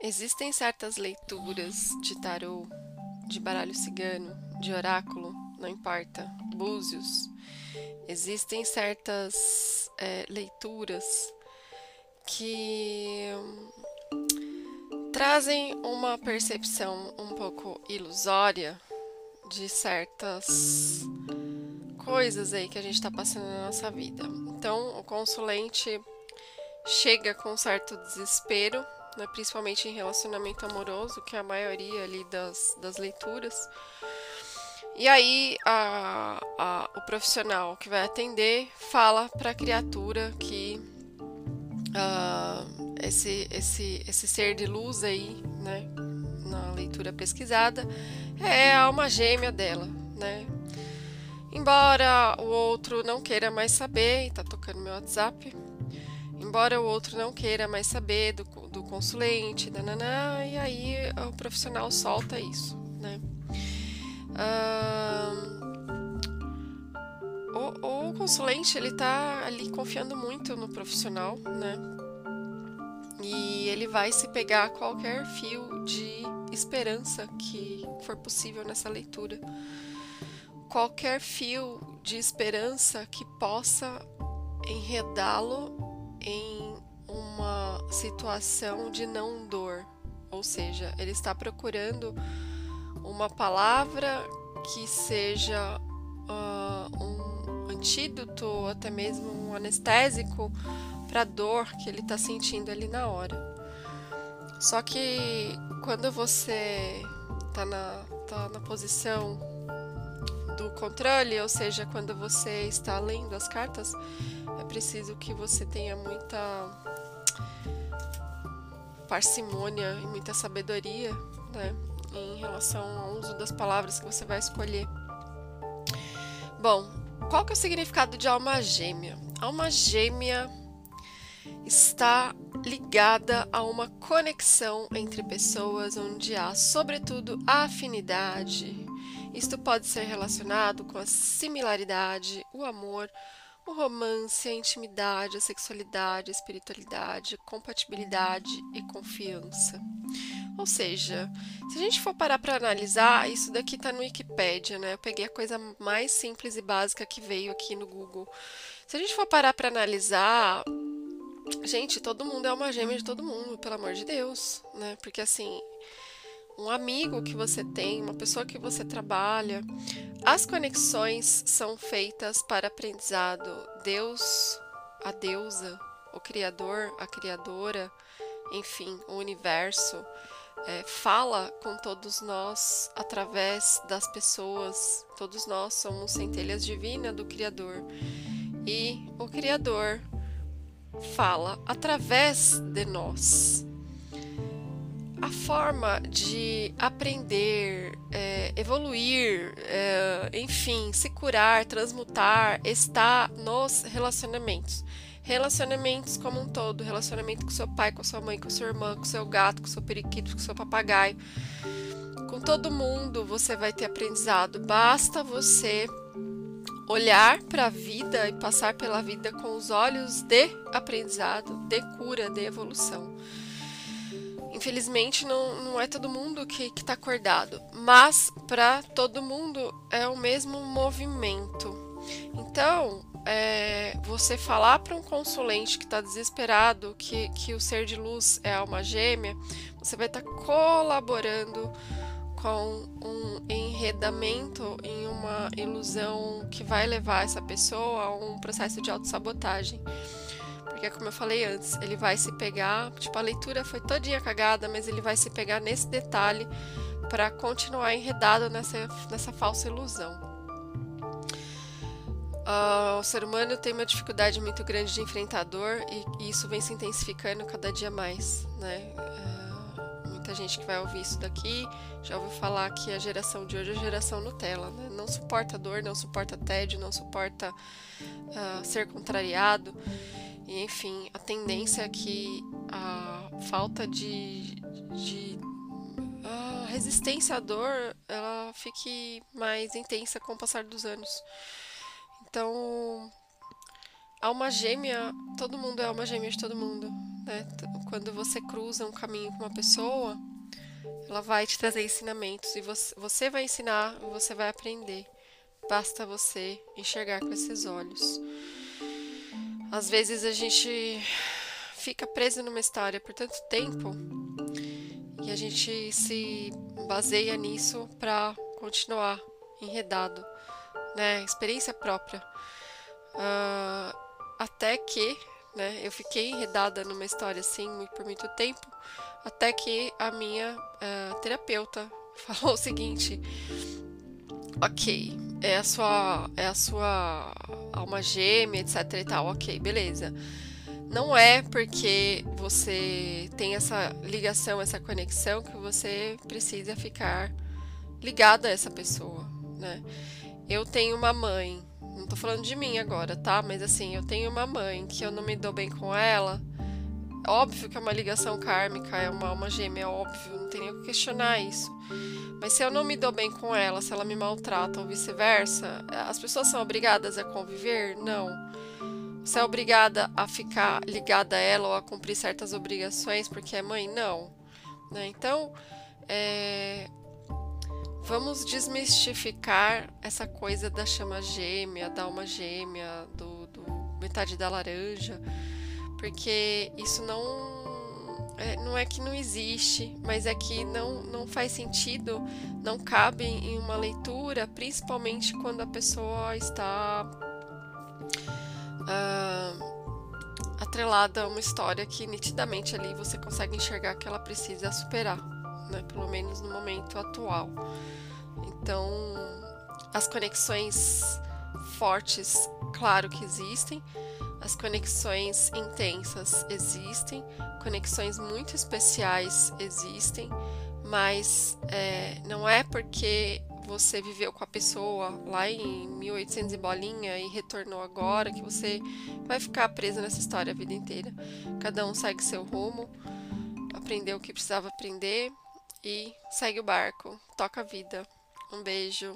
Existem certas leituras de tarô, de baralho cigano, de oráculo, não importa, búzios. Existem certas é, leituras que trazem uma percepção um pouco ilusória de certas coisas aí que a gente está passando na nossa vida. Então, o consulente chega com certo desespero, né, principalmente em relacionamento amoroso, que é a maioria ali das, das leituras. E aí a, a, o profissional que vai atender fala para a criatura que uh, esse, esse, esse ser de luz aí, né, na leitura pesquisada, é a alma gêmea dela, né? Embora o outro não queira mais saber, e tá tocando meu WhatsApp, embora o outro não queira mais saber do, do consulente, nananã, e aí o profissional solta isso, né? o, o consulente ele tá ali confiando muito no profissional, né? E ele vai se pegar qualquer fio de esperança que for possível nessa leitura qualquer fio de esperança que possa enredá-lo em uma situação de não dor. Ou seja, ele está procurando uma palavra que seja uh, um antídoto, até mesmo um anestésico para a dor que ele está sentindo ali na hora. Só que quando você está na, tá na posição do controle, ou seja, quando você está lendo as cartas, é preciso que você tenha muita parcimônia e muita sabedoria né, em relação ao uso das palavras que você vai escolher. Bom, qual que é o significado de alma gêmea? Alma gêmea está ligada a uma conexão entre pessoas onde há, sobretudo, afinidade, isto pode ser relacionado com a similaridade, o amor, o romance, a intimidade, a sexualidade, a espiritualidade, compatibilidade e confiança. Ou seja, se a gente for parar para analisar, isso daqui está no Wikipedia, né? Eu peguei a coisa mais simples e básica que veio aqui no Google. Se a gente for parar para analisar, gente, todo mundo é uma gêmea de todo mundo, pelo amor de Deus, né? Porque assim, um amigo que você tem, uma pessoa que você trabalha. As conexões são feitas para aprendizado. Deus, a deusa, o Criador, a Criadora, enfim, o universo, é, fala com todos nós através das pessoas. Todos nós somos centelhas divinas do Criador. E o Criador fala através de nós a forma de aprender, é, evoluir, é, enfim, se curar, transmutar, está nos relacionamentos. Relacionamentos como um todo, relacionamento com seu pai, com sua mãe, com sua irmã, com seu gato, com seu periquito, com seu papagaio. Com todo mundo você vai ter aprendizado. Basta você olhar para a vida e passar pela vida com os olhos de aprendizado, de cura, de evolução. Infelizmente, não, não é todo mundo que está acordado, mas para todo mundo é o mesmo movimento. Então, é, você falar para um consulente que está desesperado que, que o ser de luz é alma gêmea, você vai estar tá colaborando com um enredamento em uma ilusão que vai levar essa pessoa a um processo de autossabotagem. Porque, como eu falei antes, ele vai se pegar. Tipo, a leitura foi todinha cagada, mas ele vai se pegar nesse detalhe para continuar enredado nessa, nessa falsa ilusão. Uh, o ser humano tem uma dificuldade muito grande de enfrentar dor e, e isso vem se intensificando cada dia mais, né? Uh, muita gente que vai ouvir isso daqui já ouviu falar que a geração de hoje é a geração Nutella, né? Não suporta dor, não suporta tédio, não suporta uh, ser contrariado. E enfim, a tendência é que a falta de, de a resistência à dor ela fique mais intensa com o passar dos anos. Então, alma gêmea, todo mundo é alma gêmea de todo mundo, né? quando você cruza um caminho com uma pessoa, ela vai te trazer ensinamentos e você, você vai ensinar você vai aprender. Basta você enxergar com esses olhos. Às vezes a gente fica preso numa história por tanto tempo e a gente se baseia nisso para continuar enredado, né? Experiência própria. Uh, até que, né? Eu fiquei enredada numa história assim por muito tempo, até que a minha uh, terapeuta falou o seguinte: ok, é a sua, é a sua alma gêmea, etc e tal, ok, beleza. Não é porque você tem essa ligação, essa conexão, que você precisa ficar ligada a essa pessoa, né? Eu tenho uma mãe, não tô falando de mim agora, tá? Mas assim, eu tenho uma mãe que eu não me dou bem com ela. Óbvio que é uma ligação kármica, é uma alma gêmea, óbvio, não tem nem o que questionar isso. Mas se eu não me dou bem com ela, se ela me maltrata ou vice-versa, as pessoas são obrigadas a conviver? Não. Você é obrigada a ficar ligada a ela ou a cumprir certas obrigações porque é mãe? Não. Né? Então, é... vamos desmistificar essa coisa da chama gêmea, da alma gêmea, do, do metade da laranja, porque isso não é, não é que não existe, mas é que não, não faz sentido, não cabe em uma leitura, principalmente quando a pessoa está uh, atrelada a uma história que nitidamente ali você consegue enxergar que ela precisa superar, né? pelo menos no momento atual. Então, as conexões fortes, claro que existem, as conexões intensas existem, conexões muito especiais existem, mas é, não é porque você viveu com a pessoa lá em 1800 e bolinha e retornou agora, que você vai ficar preso nessa história a vida inteira. Cada um segue seu rumo, aprendeu o que precisava aprender e segue o barco, toca a vida. Um beijo.